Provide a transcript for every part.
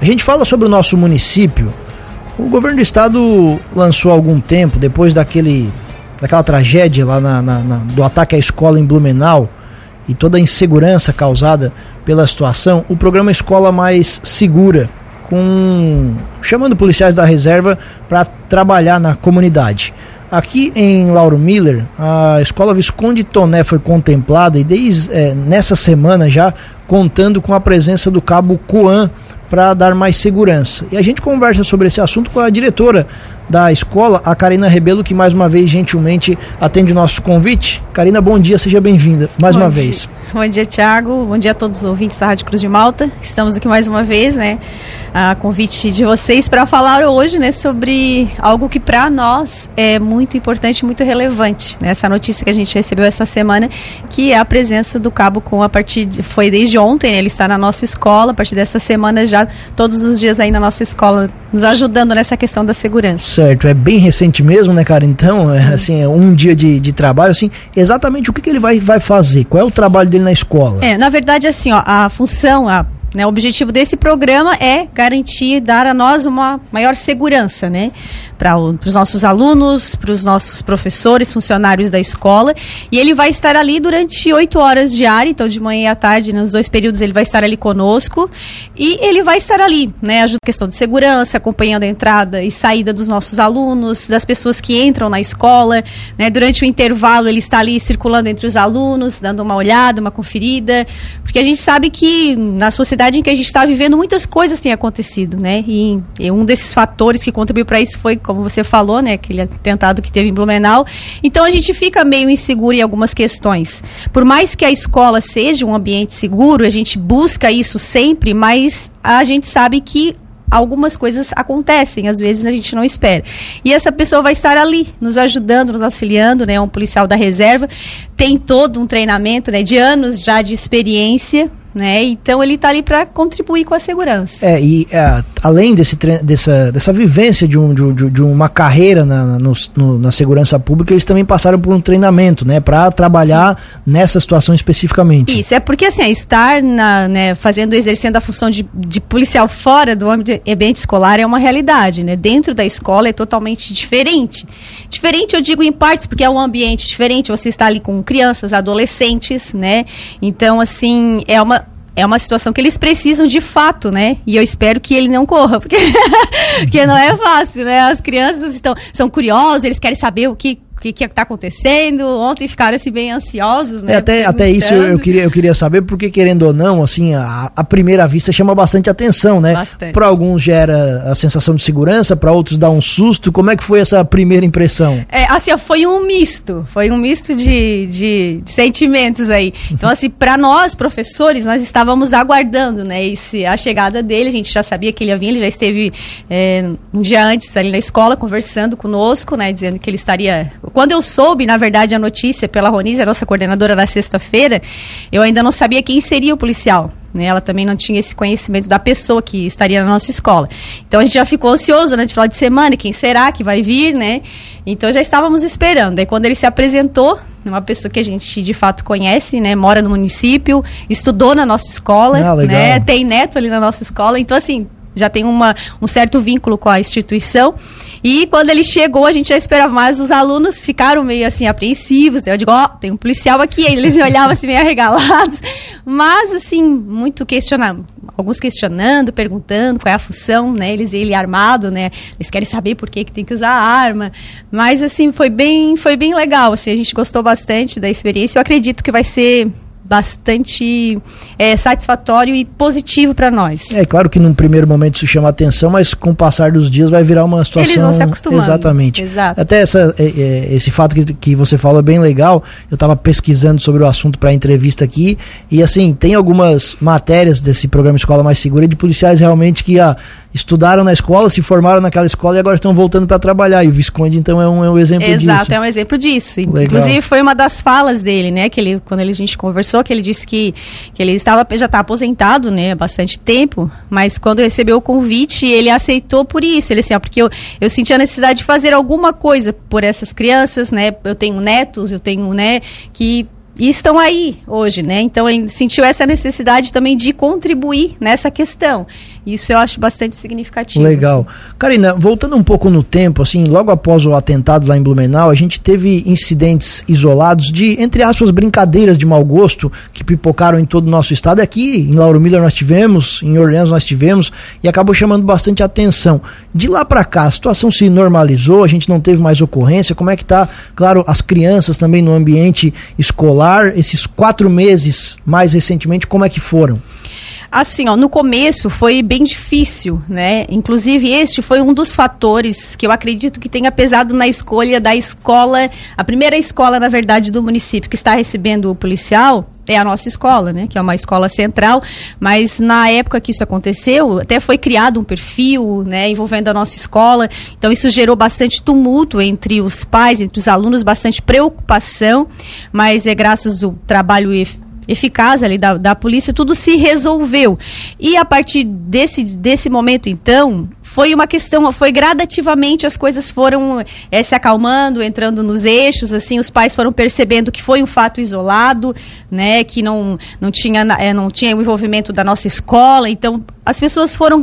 A gente fala sobre o nosso município. O governo do estado lançou há algum tempo, depois daquele, daquela tragédia lá na, na, na, do ataque à escola em Blumenau e toda a insegurança causada pela situação, o programa Escola Mais Segura, com chamando policiais da reserva para trabalhar na comunidade. Aqui em Lauro Miller, a escola Visconde Toné foi contemplada e desde é, nessa semana já contando com a presença do cabo Coan para dar mais segurança. E a gente conversa sobre esse assunto com a diretora da escola, a Karina Rebelo, que mais uma vez gentilmente atende o nosso convite. Karina, bom dia, seja bem-vinda mais bom uma dia. vez. Bom dia, Tiago. Bom dia a todos os ouvintes da Rádio Cruz de Malta. Estamos aqui mais uma vez, né, a convite de vocês para falar hoje, né, sobre algo que para nós é muito importante, muito relevante. Né, essa notícia que a gente recebeu essa semana, que é a presença do cabo com a partir de, foi desde ontem, né, ele está na nossa escola, a partir dessa semana já todos os dias aí na nossa escola nos ajudando nessa questão da segurança. Certo, é bem recente mesmo, né, cara? Então, é, assim, é um dia de, de trabalho, assim, exatamente o que, que ele vai, vai fazer? Qual é o trabalho dele na escola? É, na verdade, assim, ó, a função, a né, o objetivo desse programa é garantir, dar a nós uma maior segurança, né? Para os nossos alunos, para os nossos professores, funcionários da escola. E ele vai estar ali durante oito horas diárias, então de manhã e à tarde, nos dois períodos, ele vai estar ali conosco. E ele vai estar ali, né? Ajuda a questão de segurança, acompanhando a entrada e saída dos nossos alunos, das pessoas que entram na escola. Né? Durante o intervalo, ele está ali circulando entre os alunos, dando uma olhada, uma conferida. Porque a gente sabe que na sociedade em que a gente está vivendo, muitas coisas têm acontecido, né? E, e um desses fatores que contribuiu para isso foi como você falou, né, aquele atentado que teve em Blumenau. Então a gente fica meio inseguro em algumas questões. Por mais que a escola seja um ambiente seguro, a gente busca isso sempre, mas a gente sabe que algumas coisas acontecem, às vezes a gente não espera. E essa pessoa vai estar ali, nos ajudando, nos auxiliando, né? Um policial da reserva, tem todo um treinamento, né, de anos já de experiência né? Então ele está ali para contribuir com a segurança. É, e é, além desse, dessa, dessa vivência de, um, de, de uma carreira na, no, no, na segurança pública, eles também passaram por um treinamento, né? Para trabalhar Sim. nessa situação especificamente. Isso, é porque assim, estar na, né, fazendo, exercendo a função de, de policial fora do ambiente escolar é uma realidade, né? Dentro da escola é totalmente diferente. Diferente eu digo em partes, porque é um ambiente diferente, você está ali com crianças, adolescentes, né? Então, assim, é uma é uma situação que eles precisam de fato, né? E eu espero que ele não corra, porque, porque não é fácil, né? As crianças estão, são curiosas, eles querem saber o que, o que está acontecendo. Ontem ficaram assim bem ansiosos, né? É, até, até isso eu, queria, eu queria saber, porque querendo ou não, assim, a, a primeira vista chama bastante atenção, né? Bastante. Para alguns gera a sensação de segurança, para outros dá um susto. Como é que foi essa primeira impressão? É, assim, foi um misto, foi um misto de, de, de sentimentos aí. Então, assim, para nós, professores, nós estávamos aguardando, né, esse, a chegada dele, a gente já sabia que ele ia vir, ele já esteve é, um dia antes ali na escola conversando conosco, né, dizendo que ele estaria quando eu soube, na verdade, a notícia pela Ronise, a nossa coordenadora na sexta-feira, eu ainda não sabia quem seria o policial. Né? Ela também não tinha esse conhecimento da pessoa que estaria na nossa escola. Então a gente já ficou ansioso, né, de final de semana, quem será que vai vir, né? Então já estávamos esperando. Aí quando ele se apresentou, uma pessoa que a gente de fato conhece, né, mora no município, estudou na nossa escola, ah, né, tem neto ali na nossa escola. Então assim, já tem uma, um certo vínculo com a instituição. E quando ele chegou, a gente já esperava mais. Os alunos ficaram meio assim apreensivos. Né? Eu digo, ó, oh, tem um policial aqui. Eles me olhavam assim meio arregalados. Mas, assim, muito questionando. Alguns questionando, perguntando qual é a função, né? Eles ele armado, né? Eles querem saber por que, que tem que usar a arma. Mas assim, foi bem, foi bem legal. Assim, a gente gostou bastante da experiência. Eu acredito que vai ser bastante é, satisfatório e positivo para nós. É claro que num primeiro momento isso chama atenção, mas com o passar dos dias vai virar uma situação. Eles vão se acostumando. Exatamente. Exato. Até essa, é, é, esse fato que, que você fala é bem legal. Eu estava pesquisando sobre o assunto para a entrevista aqui e assim tem algumas matérias desse programa Escola Mais Segura de policiais realmente que a estudaram na escola, se formaram naquela escola e agora estão voltando para trabalhar. E o Visconde, então, é um, é um exemplo Exato, disso. Exato, é um exemplo disso. Legal. Inclusive, foi uma das falas dele, né? Que ele, quando a gente conversou, que ele disse que, que ele estava, já está aposentado, né? Há bastante tempo, mas quando recebeu o convite, ele aceitou por isso. Ele assim, ó, porque eu, eu senti a necessidade de fazer alguma coisa por essas crianças, né? Eu tenho netos, eu tenho, né? Que e estão aí hoje, né? Então ele sentiu essa necessidade também de contribuir nessa questão. Isso eu acho bastante significativo. Legal. Assim. Karina, voltando um pouco no tempo, assim, logo após o atentado lá em Blumenau, a gente teve incidentes isolados de, entre aspas, brincadeiras de mau gosto que pipocaram em todo o nosso estado. Aqui em Lauro Miller nós tivemos, em Orleans nós tivemos, e acabou chamando bastante atenção. De lá para cá, a situação se normalizou, a gente não teve mais ocorrência. Como é que tá, claro, as crianças também no ambiente escolar, esses quatro meses mais recentemente, como é que foram? Assim, ó, no começo foi bem difícil, né? Inclusive, este foi um dos fatores que eu acredito que tenha pesado na escolha da escola, a primeira escola, na verdade, do município que está recebendo o policial é a nossa escola, né? Que é uma escola central, mas na época que isso aconteceu, até foi criado um perfil, né, envolvendo a nossa escola. Então isso gerou bastante tumulto entre os pais, entre os alunos, bastante preocupação, mas é graças ao trabalho eficaz ali da, da polícia, tudo se resolveu. E a partir desse, desse momento, então, foi uma questão, foi gradativamente as coisas foram é, se acalmando, entrando nos eixos, assim, os pais foram percebendo que foi um fato isolado, né, que não, não, tinha, é, não tinha o envolvimento da nossa escola, então as pessoas foram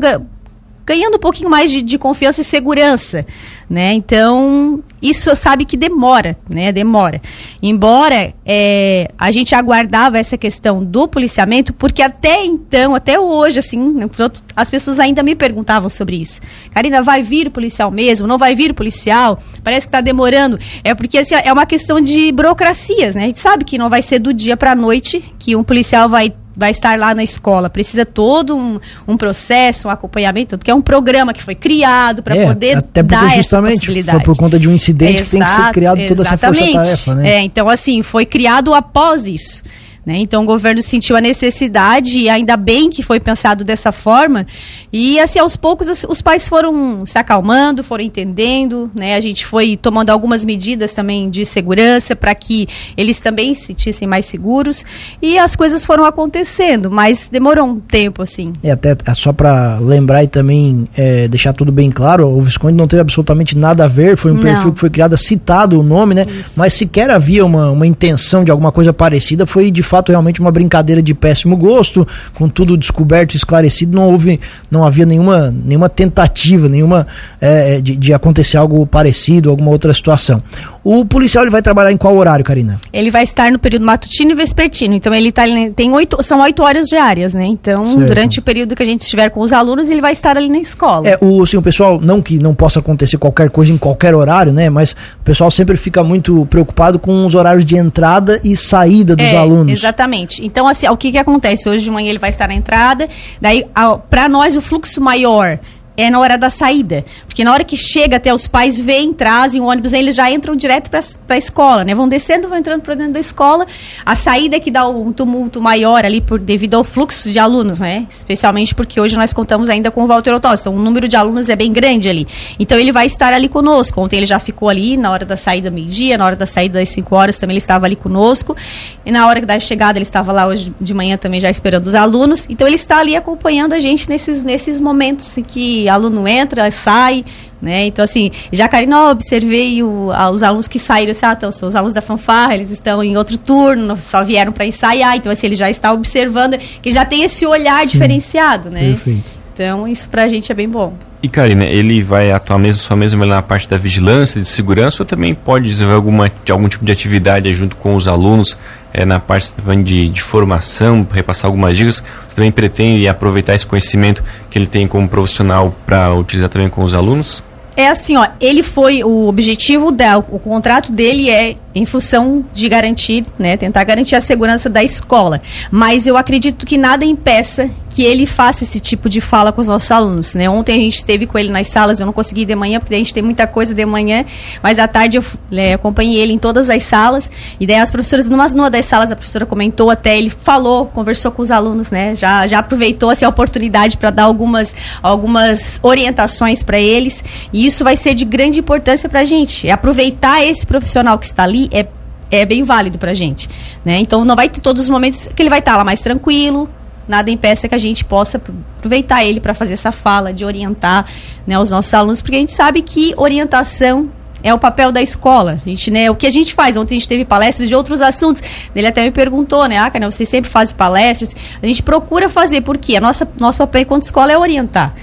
ganhando um pouquinho mais de, de, confiança e segurança, né? Então isso sabe que demora, né? Demora. Embora é, a gente aguardava essa questão do policiamento, porque até então, até hoje, assim, né, as pessoas ainda me perguntavam sobre isso. Karina, vai vir o policial mesmo? Não vai vir o policial? Parece que está demorando. É porque assim, é uma questão de burocracias, né? A gente sabe que não vai ser do dia para a noite que um policial vai vai estar lá na escola. Precisa todo um, um processo, um acompanhamento, que é um programa que foi criado para é, poder até porque dar justamente essa possibilidade. Foi por conta de um incidente Exato, que tem que ser criado toda exatamente. essa força-tarefa, né? É, então assim, foi criado após isso. Né? Então o governo sentiu a necessidade, e ainda bem que foi pensado dessa forma, e assim, aos poucos os pais foram se acalmando, foram entendendo, né? A gente foi tomando algumas medidas também de segurança para que eles também se sentissem mais seguros, e as coisas foram acontecendo, mas demorou um tempo, assim. É, até é só para lembrar e também é, deixar tudo bem claro, o Visconde não teve absolutamente nada a ver, foi um não. perfil que foi criado, citado o nome, né? Isso. Mas sequer havia uma, uma intenção de alguma coisa parecida, foi de fato realmente uma brincadeira de péssimo gosto, com tudo descoberto e esclarecido, não houve, não havia nenhuma, nenhuma tentativa, nenhuma é, de, de acontecer algo parecido, alguma outra situação. O policial ele vai trabalhar em qual horário, Karina? Ele vai estar no período matutino e vespertino. Então ele tá, tem oito, são oito horas diárias, né? Então certo. durante o período que a gente estiver com os alunos ele vai estar ali na escola. É o, assim, o pessoal não que não possa acontecer qualquer coisa em qualquer horário, né? Mas o pessoal sempre fica muito preocupado com os horários de entrada e saída dos é, alunos. Exatamente. Então assim, o que que acontece hoje de manhã ele vai estar na entrada, daí para nós o fluxo maior é na hora da saída. Porque na hora que chega até os pais vêm, trazem o ônibus, eles já entram direto para a escola, né? Vão descendo, vão entrando para dentro da escola. A saída é que dá um tumulto maior ali por, devido ao fluxo de alunos, né? Especialmente porque hoje nós contamos ainda com o Walter Otós. Então, o número de alunos é bem grande ali. Então, ele vai estar ali conosco. Ontem ele já ficou ali na hora da saída meio-dia, na hora da saída das 5 horas também ele estava ali conosco. E na hora da chegada ele estava lá hoje de manhã também já esperando os alunos. Então, ele está ali acompanhando a gente nesses, nesses momentos em que aluno entra, sai, né? Então, assim, já Karina, observei o, a, os alunos que saíram, assim, ah, então, são os alunos da fanfarra, eles estão em outro turno, só vieram para ensaiar, então, assim, ele já está observando, que já tem esse olhar Sim, diferenciado, né? Perfeito. Então, isso pra gente é bem bom. E, Karina, ele vai atuar mesmo só mesmo na parte da vigilância, de segurança, ou também pode desenvolver alguma, algum tipo de atividade junto com os alunos, é, na parte também de, de formação, repassar algumas dicas? Você também pretende aproveitar esse conhecimento que ele tem como profissional para utilizar também com os alunos? É assim, ó, ele foi, o objetivo da, o contrato dele é em função de garantir, né, tentar garantir a segurança da escola. Mas eu acredito que nada impeça que ele faça esse tipo de fala com os nossos alunos, né? Ontem a gente esteve com ele nas salas, eu não consegui ir de manhã porque a gente tem muita coisa de manhã, mas à tarde eu né, acompanhei ele em todas as salas e daí as professoras, numa, numa das salas a professora comentou até, ele falou, conversou com os alunos, né? Já, já aproveitou assim, a oportunidade para dar algumas, algumas orientações para eles e isso vai ser de grande importância para a gente, é aproveitar esse profissional que está ali é, é bem válido pra gente, né? Então não vai ter todos os momentos que ele vai estar lá mais tranquilo, nada impeça que a gente possa aproveitar ele para fazer essa fala, de orientar né, os nossos alunos, porque a gente sabe que orientação é o papel da escola. A gente, né, o que a gente faz? Ontem a gente teve palestras de outros assuntos. Ele até me perguntou, né, ah, cara, você sempre faz palestras. A gente procura fazer, porque a nossa nosso papel enquanto escola é orientar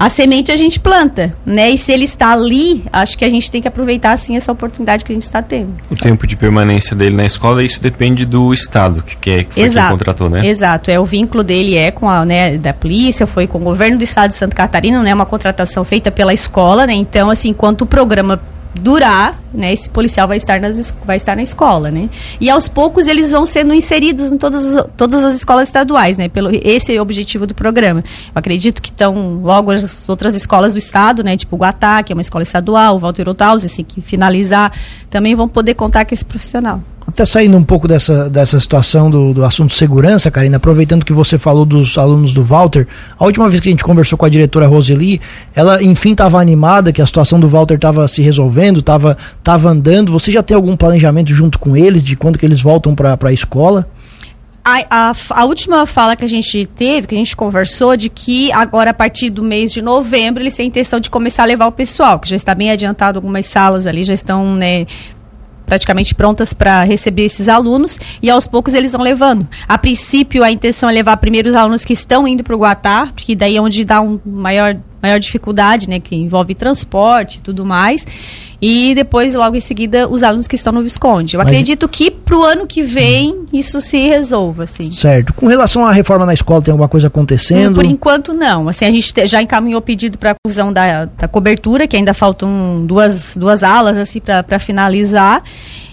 a semente a gente planta, né? E se ele está ali, acho que a gente tem que aproveitar assim essa oportunidade que a gente está tendo. O tempo de permanência dele na escola, isso depende do estado que quer que Exato. contratou, né? Exato, é o vínculo dele é com a, né, da polícia, foi com o governo do estado de Santa Catarina, né, uma contratação feita pela escola, né? Então, assim, enquanto o programa durar, né, esse policial vai estar, nas, vai estar na escola, né? E aos poucos eles vão sendo inseridos em todas as, todas as escolas estaduais, né? Pelo, esse é o objetivo do programa. Eu acredito que estão logo as outras escolas do estado, né? Tipo o Guatá, que é uma escola estadual, o Walter Otaus, assim, que finalizar, também vão poder contar com esse profissional. Até saindo um pouco dessa, dessa situação do, do assunto segurança, Karina, aproveitando que você falou dos alunos do Walter, a última vez que a gente conversou com a diretora Roseli, ela enfim estava animada que a situação do Walter estava se resolvendo, estava tava andando. Você já tem algum planejamento junto com eles de quando que eles voltam para a escola? A, a, a, última fala que a gente teve, que a gente conversou, de que agora a partir do mês de novembro eles têm intenção de começar a levar o pessoal, que já está bem adiantado algumas salas ali, já estão né, praticamente prontas para receber esses alunos e aos poucos eles vão levando. A princípio, a intenção é levar primeiro os alunos que estão indo para o Guatá, porque daí é onde dá um maior, maior dificuldade, né, que envolve transporte e tudo mais. E depois, logo em seguida, os alunos que estão no Visconde. Eu Mas... acredito que para o ano que vem isso se resolva, assim. Certo. Com relação à reforma na escola, tem alguma coisa acontecendo? Por enquanto, não. Assim, a gente já encaminhou pedido para a fusão da, da cobertura, que ainda faltam duas, duas alas, assim, para finalizar.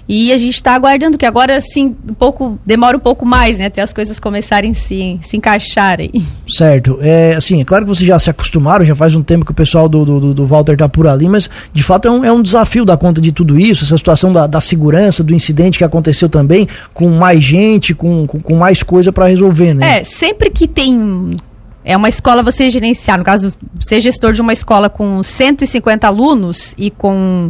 E a gente está aguardando que agora, assim, um pouco, demora um pouco mais, né? Até as coisas começarem a se, se encaixarem. Certo. É, assim, é claro que vocês já se acostumaram, já faz um tempo que o pessoal do, do, do Walter tá por ali, mas de fato é um, é um desafio dar conta de tudo isso, essa situação da, da segurança, do incidente que aconteceu também, com mais gente, com, com, com mais coisa para resolver, né? É, sempre que tem é uma escola você gerenciar, no caso, ser gestor de uma escola com 150 alunos e com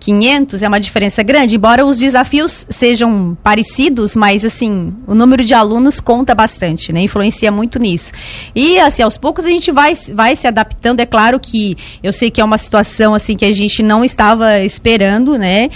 500 é uma diferença grande, embora os desafios sejam parecidos, mas assim, o número de alunos conta bastante, né? Influencia muito nisso. E assim, aos poucos a gente vai, vai se adaptando, é claro que eu sei que é uma situação assim que a gente não estava esperando, né?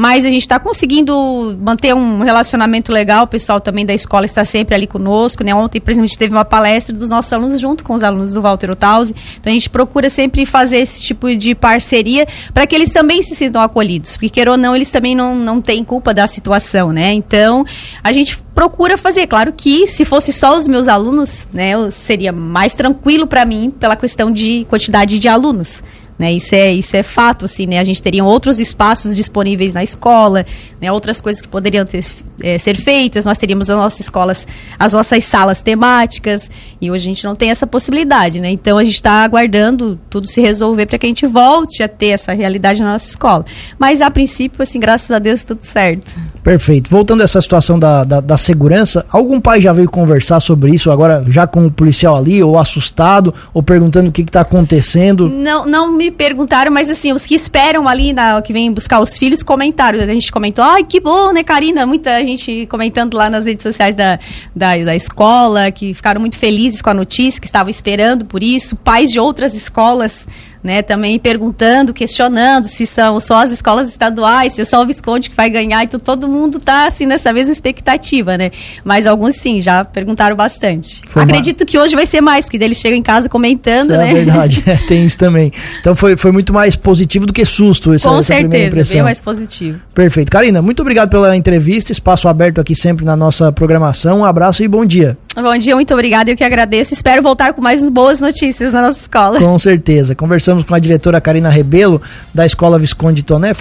Mas a gente está conseguindo manter um relacionamento legal, o pessoal também da escola está sempre ali conosco, né? Ontem, por exemplo, a gente teve uma palestra dos nossos alunos junto com os alunos do Walter Otausi, então a gente procura sempre fazer esse tipo de parceria para que eles também se sintam acolhidos, porque queira ou não, eles também não, não têm culpa da situação, né? Então, a gente procura fazer. Claro que se fosse só os meus alunos, né, seria mais tranquilo para mim pela questão de quantidade de alunos. Né? Isso, é, isso é fato, assim, né? A gente teria outros espaços disponíveis na escola, né? outras coisas que poderiam ter, é, ser feitas, nós teríamos as nossas escolas, as nossas salas temáticas, e hoje a gente não tem essa possibilidade, né? Então a gente está aguardando tudo se resolver para que a gente volte a ter essa realidade na nossa escola. Mas a princípio, assim, graças a Deus, tudo certo. Perfeito. Voltando a essa situação da, da, da segurança, algum pai já veio conversar sobre isso agora, já com o policial ali, ou assustado, ou perguntando o que está acontecendo? Não, não me perguntaram, mas assim, os que esperam ali, na, que vêm buscar os filhos, comentaram. A gente comentou, ai, que bom, né, Karina? Muita gente comentando lá nas redes sociais da, da, da escola, que ficaram muito felizes com a notícia, que estavam esperando por isso. Pais de outras escolas né, também perguntando, questionando se são só as escolas estaduais, se é só o Visconde que vai ganhar, então todo mundo está assim nessa mesma expectativa, né? Mas alguns sim, já perguntaram bastante. Foi Acredito uma... que hoje vai ser mais, porque eles chegam em casa comentando, isso é né? É verdade, é, tem isso também. Então foi, foi muito mais positivo do que susto essa, Com essa certeza, bem mais positivo. Perfeito. Karina, muito obrigado pela entrevista, espaço aberto aqui sempre na nossa programação. Um abraço e bom dia. Bom dia, muito obrigada, eu que agradeço. Espero voltar com mais boas notícias na nossa escola. Com certeza. Conversamos com a diretora Karina Rebelo, da Escola Visconde Toné.